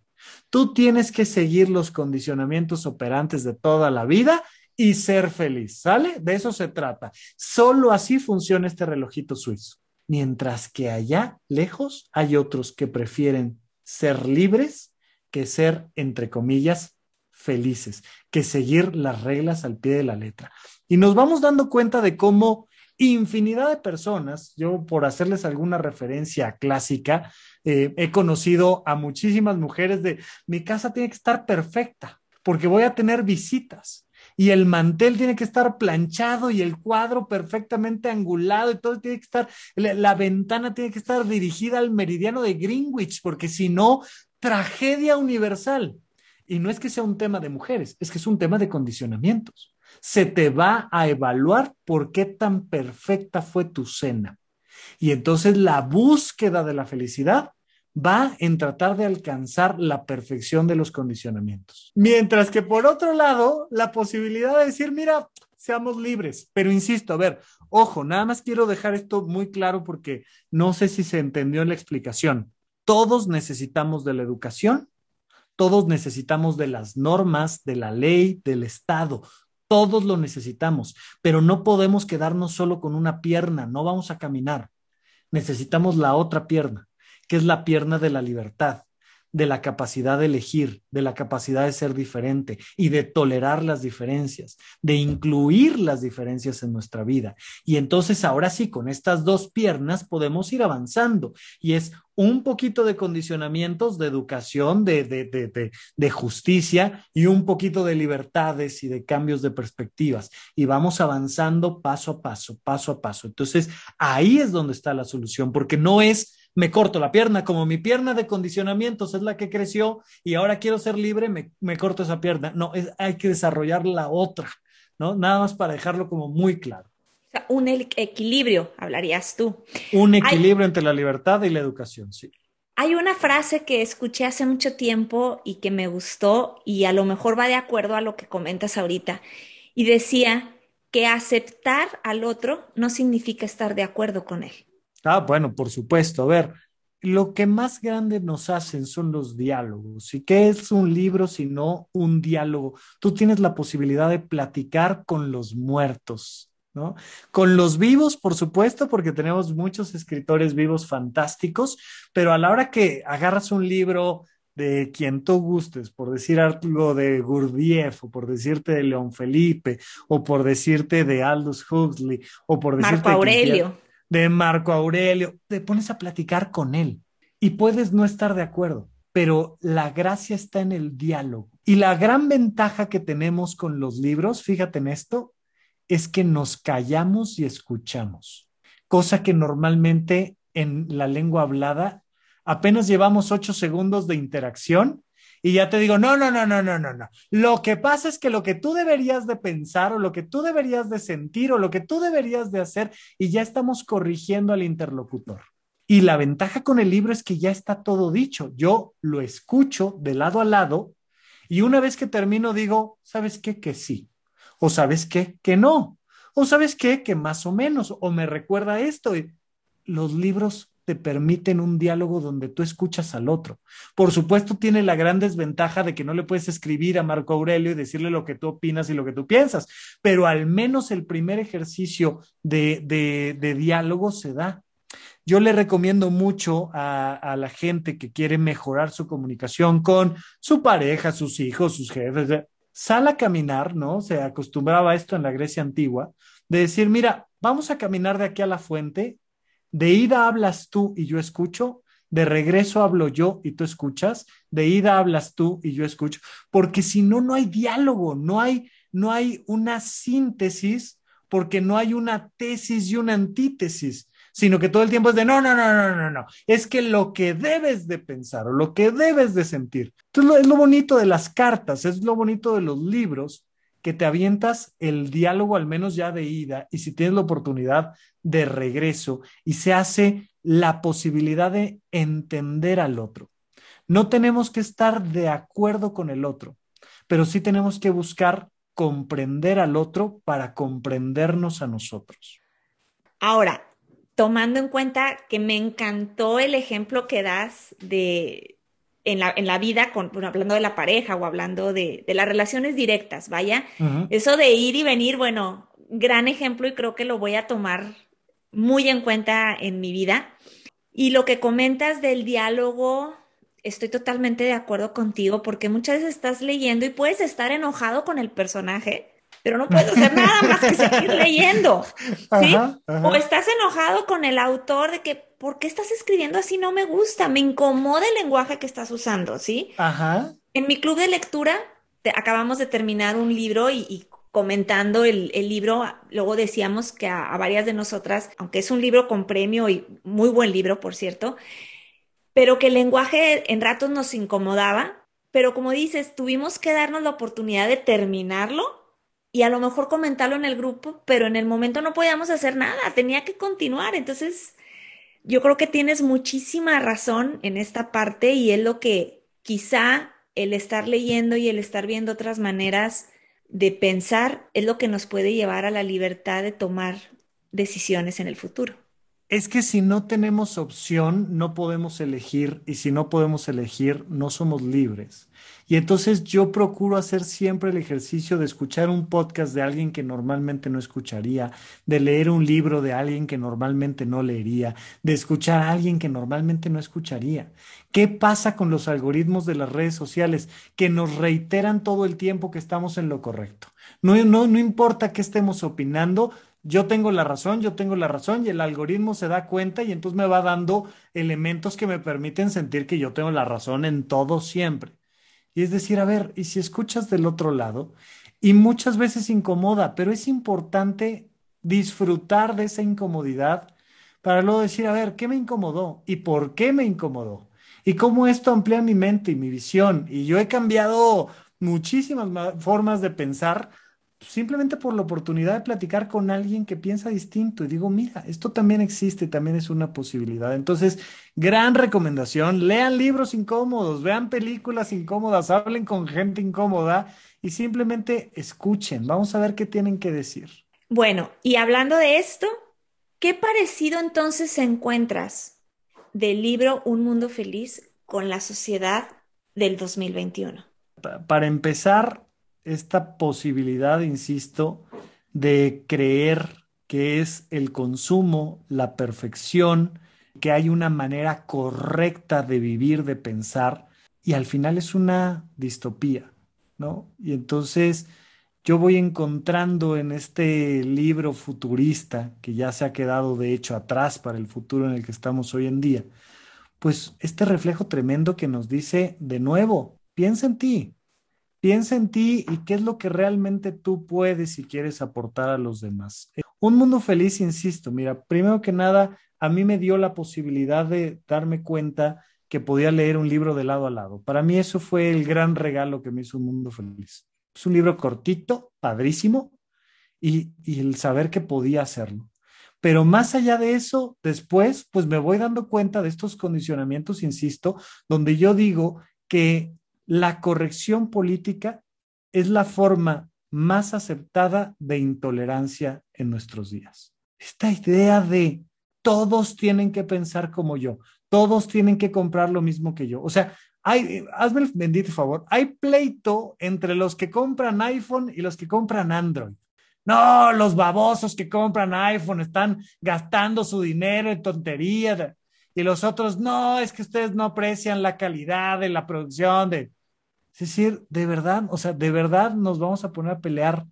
Tú tienes que seguir los condicionamientos operantes de toda la vida y ser feliz, ¿sale? De eso se trata. Solo así funciona este relojito suizo. Mientras que allá, lejos, hay otros que prefieren ser libres que ser, entre comillas, felices, que seguir las reglas al pie de la letra. Y nos vamos dando cuenta de cómo infinidad de personas, yo por hacerles alguna referencia clásica, eh, he conocido a muchísimas mujeres de mi casa tiene que estar perfecta porque voy a tener visitas. y el mantel tiene que estar planchado y el cuadro perfectamente angulado y todo tiene que estar, la, la ventana tiene que estar dirigida al meridiano de Greenwich, porque si no, tragedia universal. Y no es que sea un tema de mujeres, es que es un tema de condicionamientos. Se te va a evaluar por qué tan perfecta fue tu cena. Y entonces la búsqueda de la felicidad va en tratar de alcanzar la perfección de los condicionamientos. Mientras que por otro lado, la posibilidad de decir, mira, seamos libres. Pero insisto, a ver, ojo, nada más quiero dejar esto muy claro porque no sé si se entendió en la explicación. Todos necesitamos de la educación, todos necesitamos de las normas, de la ley, del Estado. Todos lo necesitamos, pero no podemos quedarnos solo con una pierna, no vamos a caminar. Necesitamos la otra pierna que es la pierna de la libertad, de la capacidad de elegir, de la capacidad de ser diferente y de tolerar las diferencias, de incluir las diferencias en nuestra vida. Y entonces ahora sí, con estas dos piernas podemos ir avanzando y es un poquito de condicionamientos, de educación, de, de, de, de, justicia y un poquito de libertades y de cambios de perspectivas. Y vamos avanzando paso a paso, paso a paso. Entonces ahí es donde está la solución, porque no es me corto la pierna, como mi pierna de condicionamientos es la que creció y ahora quiero ser libre, me, me corto esa pierna. No, es, hay que desarrollar la otra, ¿no? Nada más para dejarlo como muy claro. O sea, un equilibrio, hablarías tú. Un equilibrio hay, entre la libertad y la educación, sí. Hay una frase que escuché hace mucho tiempo y que me gustó y a lo mejor va de acuerdo a lo que comentas ahorita. Y decía que aceptar al otro no significa estar de acuerdo con él. Ah, bueno, por supuesto. A ver, lo que más grande nos hacen son los diálogos. ¿Y qué es un libro sino un diálogo? Tú tienes la posibilidad de platicar con los muertos, ¿no? Con los vivos, por supuesto, porque tenemos muchos escritores vivos fantásticos, pero a la hora que agarras un libro de quien tú gustes, por decir algo de Gurdjieff, o por decirte de León Felipe, o por decirte de Aldous Huxley, o por decirte Marco Aurelio de Marco Aurelio, te pones a platicar con él y puedes no estar de acuerdo, pero la gracia está en el diálogo. Y la gran ventaja que tenemos con los libros, fíjate en esto, es que nos callamos y escuchamos, cosa que normalmente en la lengua hablada apenas llevamos ocho segundos de interacción y ya te digo, no, no, no, no, no, no, no. Lo que pasa es que lo que tú deberías de pensar o lo que tú deberías de sentir o lo que tú deberías de hacer y ya estamos corrigiendo al interlocutor. Y la ventaja con el libro es que ya está todo dicho. Yo lo escucho de lado a lado y una vez que termino digo, ¿sabes qué? Que sí. O ¿sabes qué? Que no. O ¿sabes qué? Que más o menos. O me recuerda esto. Los libros te permiten un diálogo donde tú escuchas al otro. Por supuesto, tiene la gran desventaja de que no le puedes escribir a Marco Aurelio y decirle lo que tú opinas y lo que tú piensas, pero al menos el primer ejercicio de, de, diálogo se da. Yo le recomiendo mucho a, a, la gente que quiere mejorar su comunicación con su pareja, sus hijos, sus jefes. Sal a caminar, ¿no? Se acostumbraba esto en la Grecia antigua, de decir, mira, vamos a caminar de aquí a la fuente de ida hablas tú y yo escucho, de regreso hablo yo y tú escuchas, de ida hablas tú y yo escucho, porque si no, no hay diálogo, no hay, no hay una síntesis, porque no hay una tesis y una antítesis, sino que todo el tiempo es de no, no, no, no, no, no, es que lo que debes de pensar o lo que debes de sentir. Entonces, es lo bonito de las cartas, es lo bonito de los libros, que te avientas el diálogo al menos ya de ida y si tienes la oportunidad de regreso y se hace la posibilidad de entender al otro. No tenemos que estar de acuerdo con el otro, pero sí tenemos que buscar comprender al otro para comprendernos a nosotros. Ahora, tomando en cuenta que me encantó el ejemplo que das de en la, en la vida, con, bueno, hablando de la pareja o hablando de, de las relaciones directas, vaya, uh -huh. eso de ir y venir, bueno, gran ejemplo y creo que lo voy a tomar muy en cuenta en mi vida. Y lo que comentas del diálogo, estoy totalmente de acuerdo contigo porque muchas veces estás leyendo y puedes estar enojado con el personaje, pero no puedes hacer nada más que seguir [LAUGHS] leyendo, ¿sí? Ajá, ajá. O estás enojado con el autor de que, ¿por qué estás escribiendo así? No me gusta, me incomoda el lenguaje que estás usando, ¿sí? Ajá. En mi club de lectura te, acabamos de terminar un libro y, y comentando el, libro, luego decíamos que a, varias de nosotras, aunque es un libro con premio y muy buen libro, por cierto, pero que el lenguaje en ratos nos incomodaba, pero como dices, tuvimos que darnos la oportunidad de terminarlo y a lo mejor comentarlo en el grupo, pero en el momento no podíamos hacer nada, tenía que continuar. Entonces, yo creo que tienes muchísima razón en esta parte y es lo que quizá el estar leyendo y el estar viendo otras maneras de pensar es lo que nos puede llevar a la libertad de tomar decisiones en el futuro. Es que si no tenemos opción, no podemos elegir y si no podemos elegir, no somos libres. Y entonces yo procuro hacer siempre el ejercicio de escuchar un podcast de alguien que normalmente no escucharía, de leer un libro de alguien que normalmente no leería, de escuchar a alguien que normalmente no escucharía. ¿Qué pasa con los algoritmos de las redes sociales que nos reiteran todo el tiempo que estamos en lo correcto? No, no, no importa qué estemos opinando, yo tengo la razón, yo tengo la razón y el algoritmo se da cuenta y entonces me va dando elementos que me permiten sentir que yo tengo la razón en todo siempre. Y es decir, a ver, y si escuchas del otro lado, y muchas veces incomoda, pero es importante disfrutar de esa incomodidad para luego decir, a ver, ¿qué me incomodó? ¿Y por qué me incomodó? ¿Y cómo esto amplía mi mente y mi visión? Y yo he cambiado muchísimas formas de pensar simplemente por la oportunidad de platicar con alguien que piensa distinto y digo, mira, esto también existe, también es una posibilidad. Entonces, gran recomendación, lean libros incómodos, vean películas incómodas, hablen con gente incómoda y simplemente escuchen. Vamos a ver qué tienen que decir. Bueno, y hablando de esto, ¿qué parecido entonces encuentras del libro Un Mundo Feliz con la sociedad del 2021? Para empezar, esta posibilidad, insisto, de creer que es el consumo, la perfección, que hay una manera correcta de vivir, de pensar, y al final es una distopía, ¿no? Y entonces yo voy encontrando en este libro futurista, que ya se ha quedado de hecho atrás para el futuro en el que estamos hoy en día, pues este reflejo tremendo que nos dice, de nuevo, piensa en ti, Piensa en ti y qué es lo que realmente tú puedes y quieres aportar a los demás. Un mundo feliz, insisto, mira, primero que nada, a mí me dio la posibilidad de darme cuenta que podía leer un libro de lado a lado. Para mí eso fue el gran regalo que me hizo un mundo feliz. Es un libro cortito, padrísimo, y, y el saber que podía hacerlo. Pero más allá de eso, después, pues me voy dando cuenta de estos condicionamientos, insisto, donde yo digo que la corrección política es la forma más aceptada de intolerancia en nuestros días. Esta idea de todos tienen que pensar como yo, todos tienen que comprar lo mismo que yo. O sea, hay, hazme el bendito favor, hay pleito entre los que compran iPhone y los que compran Android. No, los babosos que compran iPhone están gastando su dinero en tonterías. Y los otros, no, es que ustedes no aprecian la calidad de la producción de... Es decir, de verdad, o sea, de verdad nos vamos a poner a pelear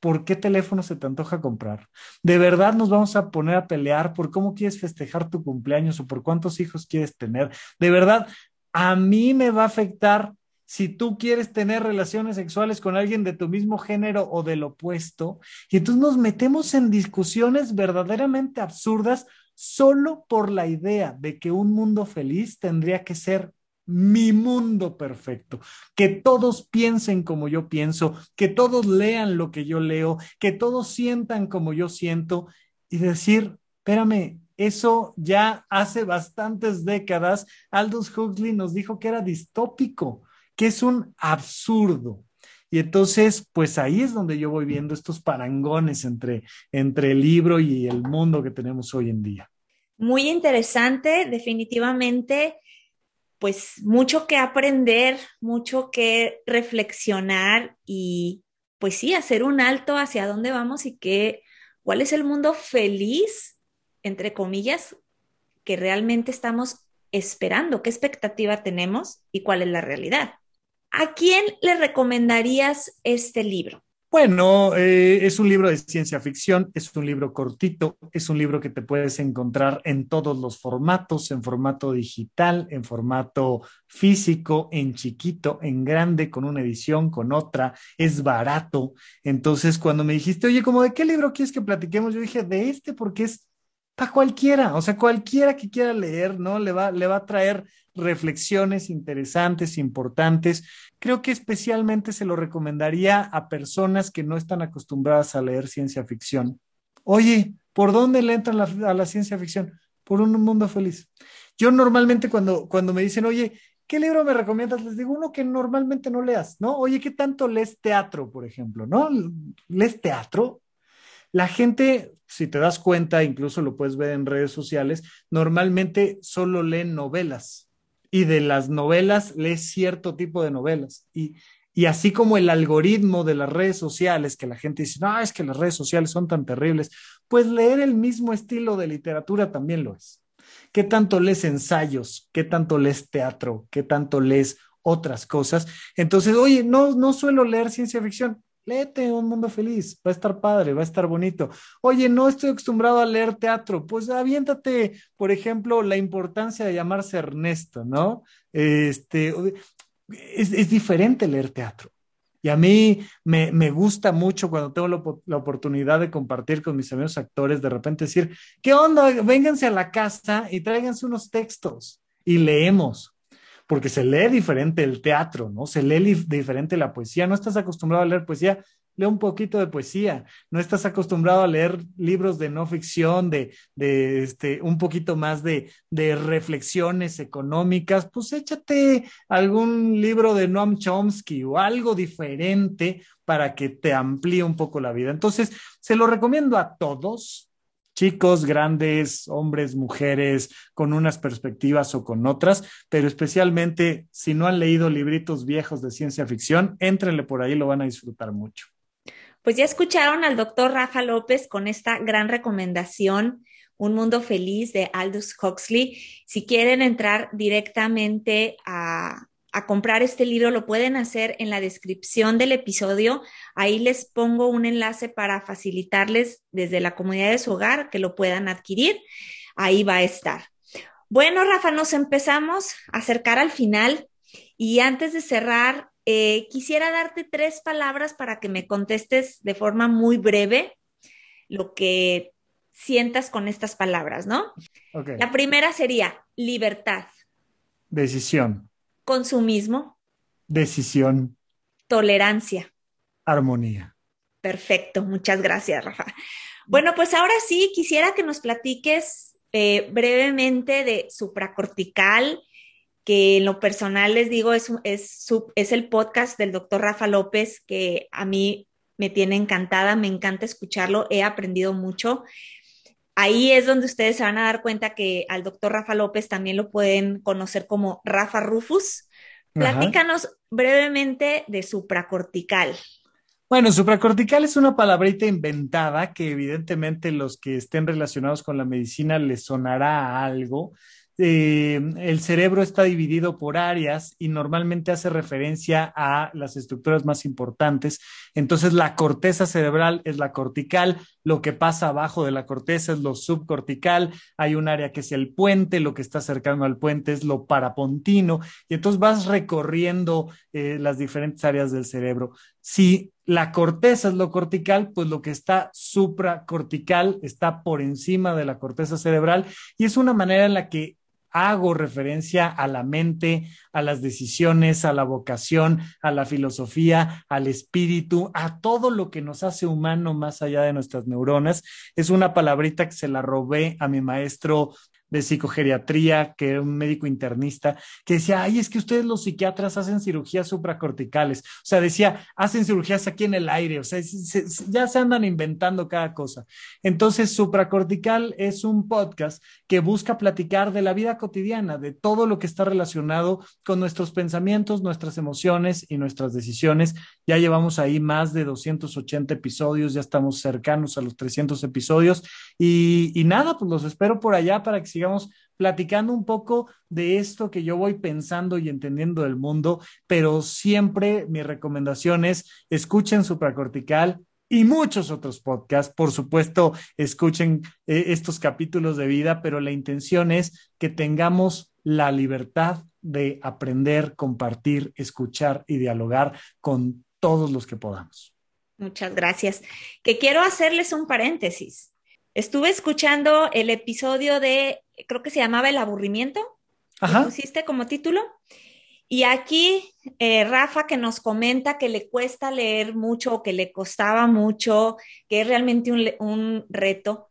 por qué teléfono se te antoja comprar. De verdad nos vamos a poner a pelear por cómo quieres festejar tu cumpleaños o por cuántos hijos quieres tener. De verdad, a mí me va a afectar si tú quieres tener relaciones sexuales con alguien de tu mismo género o del opuesto. Y entonces nos metemos en discusiones verdaderamente absurdas solo por la idea de que un mundo feliz tendría que ser mi mundo perfecto, que todos piensen como yo pienso, que todos lean lo que yo leo, que todos sientan como yo siento y decir, espérame, eso ya hace bastantes décadas, Aldous Huxley nos dijo que era distópico, que es un absurdo. Y entonces, pues ahí es donde yo voy viendo estos parangones entre, entre el libro y el mundo que tenemos hoy en día. Muy interesante, definitivamente pues mucho que aprender, mucho que reflexionar y pues sí, hacer un alto hacia dónde vamos y qué, cuál es el mundo feliz, entre comillas, que realmente estamos esperando, qué expectativa tenemos y cuál es la realidad. ¿A quién le recomendarías este libro? Bueno, eh, es un libro de ciencia ficción, es un libro cortito, es un libro que te puedes encontrar en todos los formatos, en formato digital, en formato físico, en chiquito, en grande, con una edición, con otra, es barato. Entonces, cuando me dijiste, oye, ¿cómo de qué libro quieres que platiquemos? Yo dije, de este, porque es para cualquiera, o sea, cualquiera que quiera leer, ¿no? Le va, le va a traer reflexiones interesantes, importantes. Creo que especialmente se lo recomendaría a personas que no están acostumbradas a leer ciencia ficción. Oye, ¿por dónde le entran a la ciencia ficción? Por un mundo feliz. Yo normalmente cuando, cuando me dicen, oye, ¿qué libro me recomiendas? Les digo uno que normalmente no leas, ¿no? Oye, ¿qué tanto lees teatro, por ejemplo? ¿No? ¿Lees teatro? La gente, si te das cuenta, incluso lo puedes ver en redes sociales, normalmente solo leen novelas y de las novelas lees cierto tipo de novelas. Y, y así como el algoritmo de las redes sociales, que la gente dice, no, es que las redes sociales son tan terribles, pues leer el mismo estilo de literatura también lo es. ¿Qué tanto lees ensayos? ¿Qué tanto lees teatro? ¿Qué tanto lees otras cosas? Entonces, oye, no, no suelo leer ciencia ficción léete Un Mundo Feliz, va a estar padre, va a estar bonito. Oye, no estoy acostumbrado a leer teatro, pues aviéntate, por ejemplo, la importancia de llamarse Ernesto, ¿no? Este, es, diferente leer teatro. Y a mí me, gusta mucho cuando tengo la, la, oportunidad de compartir con mis amigos actores, de repente decir, ¿qué onda? Vénganse a la casa y tráiganse unos textos y leemos porque se lee diferente el teatro, ¿no? Se lee diferente la poesía. No estás acostumbrado a leer poesía, lee un poquito de poesía. No estás acostumbrado a leer libros de no ficción, de, de este, un poquito más de, de reflexiones económicas, pues échate algún libro de Noam Chomsky o algo diferente para que te amplíe un poco la vida. Entonces, se lo recomiendo a todos, chicos, grandes, hombres, mujeres, con unas perspectivas o con otras, pero especialmente si no han leído libritos viejos de ciencia ficción, éntrenle por ahí, lo van a disfrutar mucho. Pues ya escucharon al doctor Rafa López con esta gran recomendación. Un Mundo Feliz de Aldous Huxley. Si quieren entrar directamente a, a comprar este libro, lo pueden hacer en la descripción del episodio. Ahí les pongo un enlace para facilitarles desde la comunidad de su hogar que lo puedan adquirir. Ahí va a estar. Bueno, Rafa, nos empezamos a acercar al final y antes de cerrar, eh, quisiera darte tres palabras para que me contestes de forma muy breve lo que sientas con estas palabras, ¿no? La primera sería libertad. Decisión. Consumismo. Decisión. Tolerancia. Armonía. Perfecto, muchas gracias, Rafa. Bueno, pues ahora sí, quisiera que nos platiques eh, brevemente de supracortical, que en lo personal les digo es, es, es el podcast del doctor Rafa López, que a mí me tiene encantada, me encanta escucharlo, he aprendido mucho ahí es donde ustedes se van a dar cuenta que al doctor Rafa López también lo pueden conocer como Rafa Rufus. Platícanos brevemente de supracortical. Bueno, supracortical es una palabrita inventada que evidentemente los que estén relacionados con la medicina les sonará a algo. Eh, el cerebro está dividido por áreas y normalmente hace referencia a las estructuras más importantes. Entonces, la corteza cerebral es la cortical, lo que pasa abajo de la corteza es lo subcortical, hay un área que es el puente, lo que está cercano al puente es lo parapontino, y entonces vas recorriendo eh, las diferentes áreas del cerebro. Si la corteza es lo cortical, pues lo que está supracortical está por encima de la corteza cerebral y es una manera en la que hago referencia a la mente, a las decisiones, a la vocación, a la filosofía, al espíritu, a todo lo que nos hace humano más allá de nuestras neuronas. Es una palabrita que se la robé a mi maestro de psicogeriatría, que era un médico internista, que decía, ay, es que ustedes los psiquiatras hacen cirugías supracorticales. O sea, decía, hacen cirugías aquí en el aire, o sea, ya se andan inventando cada cosa. Entonces, supracortical es un podcast que busca platicar de la vida cotidiana, de todo lo que está relacionado con nuestros pensamientos, nuestras emociones y nuestras decisiones. Ya llevamos ahí más de 280 episodios, ya estamos cercanos a los 300 episodios y, y nada, pues los espero por allá para que sigamos platicando un poco de esto que yo voy pensando y entendiendo del mundo, pero siempre mi recomendación es escuchen supracortical, y muchos otros podcasts. Por supuesto, escuchen eh, estos capítulos de vida, pero la intención es que tengamos la libertad de aprender, compartir, escuchar y dialogar con todos los que podamos. Muchas gracias. Que quiero hacerles un paréntesis. Estuve escuchando el episodio de, creo que se llamaba El aburrimiento. Ajá. pusiste como título? Y aquí eh, Rafa que nos comenta que le cuesta leer mucho, que le costaba mucho, que es realmente un, un reto.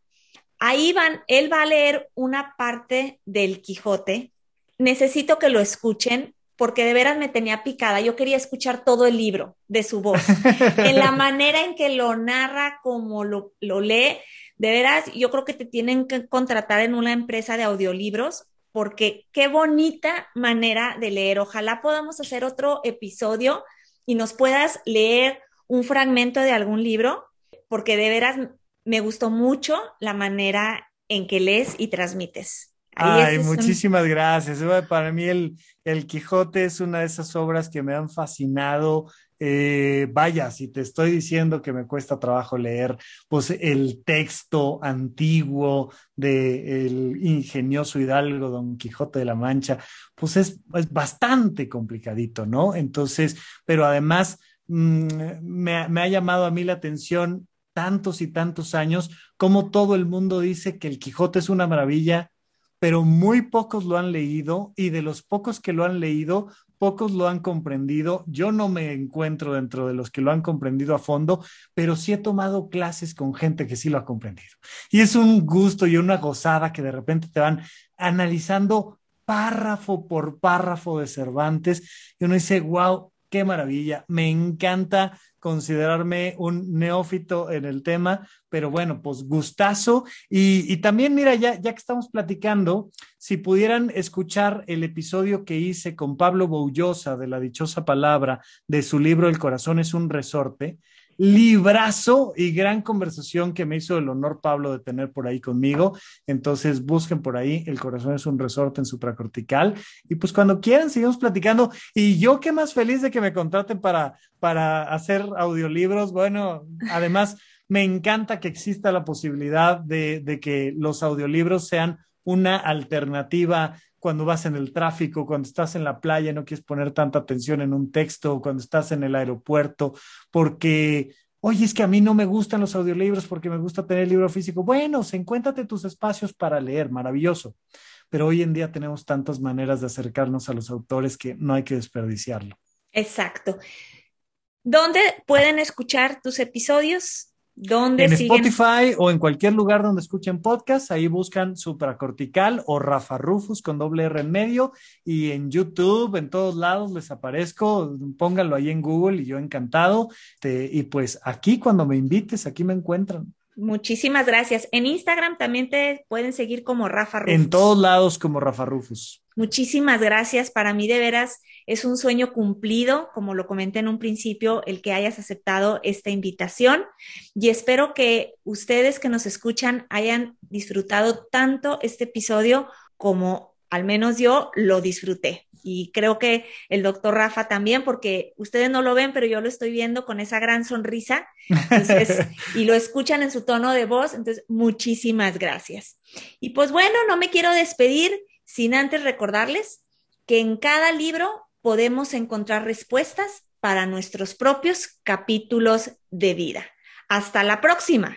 Ahí van, él va a leer una parte del Quijote. Necesito que lo escuchen porque de veras me tenía picada. Yo quería escuchar todo el libro de su voz. [LAUGHS] en la manera en que lo narra, como lo, lo lee, de veras, yo creo que te tienen que contratar en una empresa de audiolibros porque qué bonita manera de leer. Ojalá podamos hacer otro episodio y nos puedas leer un fragmento de algún libro, porque de veras me gustó mucho la manera en que lees y transmites. Ay, muchísimas gracias. Para mí el, el Quijote es una de esas obras que me han fascinado. Eh, vaya, si te estoy diciendo que me cuesta trabajo leer, pues el texto antiguo del ingenioso hidalgo Don Quijote de la Mancha, pues es, bastante complicadito, ¿no? Entonces, pero además mm, me, me ha llamado a mí la atención tantos y tantos años, como todo el mundo dice que el Quijote es una maravilla, pero muy pocos lo han leído y de los pocos que lo han leído, pocos lo han comprendido. Yo no me encuentro dentro de los que lo han comprendido a fondo, pero sí he tomado clases con gente que sí lo ha comprendido. Y es un gusto y una gozada que de repente te van analizando párrafo por párrafo de Cervantes y uno dice, wow, qué maravilla, me encanta considerarme un neófito en el tema, pero bueno, pues gustazo. Y, también, mira, ya, ya que estamos platicando, si pudieran escuchar el episodio que hice con Pablo Boullosa de la dichosa palabra de su libro El corazón es un resorte, librazo y gran conversación que me hizo el honor Pablo de tener por ahí conmigo. Entonces busquen por ahí, el corazón es un resorte en supracortical. Y pues cuando quieran, seguimos platicando. Y yo qué más feliz de que me contraten para, para hacer audiolibros. Bueno, además me encanta que exista la posibilidad de, de que los audiolibros sean una alternativa cuando vas en el tráfico, cuando estás en la playa, no quieres poner tanta atención en un texto, cuando estás en el aeropuerto, porque, oye, es que a mí no me gustan los audiolibros porque me gusta tener el libro físico. Bueno, encuéntrate tus espacios para leer, maravilloso. Pero hoy en día tenemos tantas maneras de acercarnos a los autores que no hay que desperdiciarlo. Exacto. ¿Dónde pueden escuchar tus episodios? En Spotify o en cualquier lugar donde escuchen podcast, ahí buscan Supracortical o Rafa Rufus con doble R en medio y en YouTube, en todos lados les aparezco, pónganlo ahí en Google y yo encantado. y pues aquí cuando me invites, aquí me encuentran. Muchísimas gracias. En Instagram también te pueden seguir como Rafa Rufus. En todos lados como Rafa Rufus. Muchísimas gracias. Para mí de veras es un sueño cumplido, como lo comenté en un principio, el que hayas aceptado esta invitación y espero que ustedes que nos escuchan hayan disfrutado tanto este episodio como al menos yo lo disfruté. Y creo que el doctor Rafa también, porque ustedes no lo ven, pero yo lo estoy viendo con esa gran sonrisa [LAUGHS] y lo escuchan en su tono de voz. Entonces, muchísimas gracias. Y pues bueno, no me quiero despedir sin antes recordarles que en cada libro podemos encontrar respuestas para nuestros propios capítulos de vida. Hasta la próxima.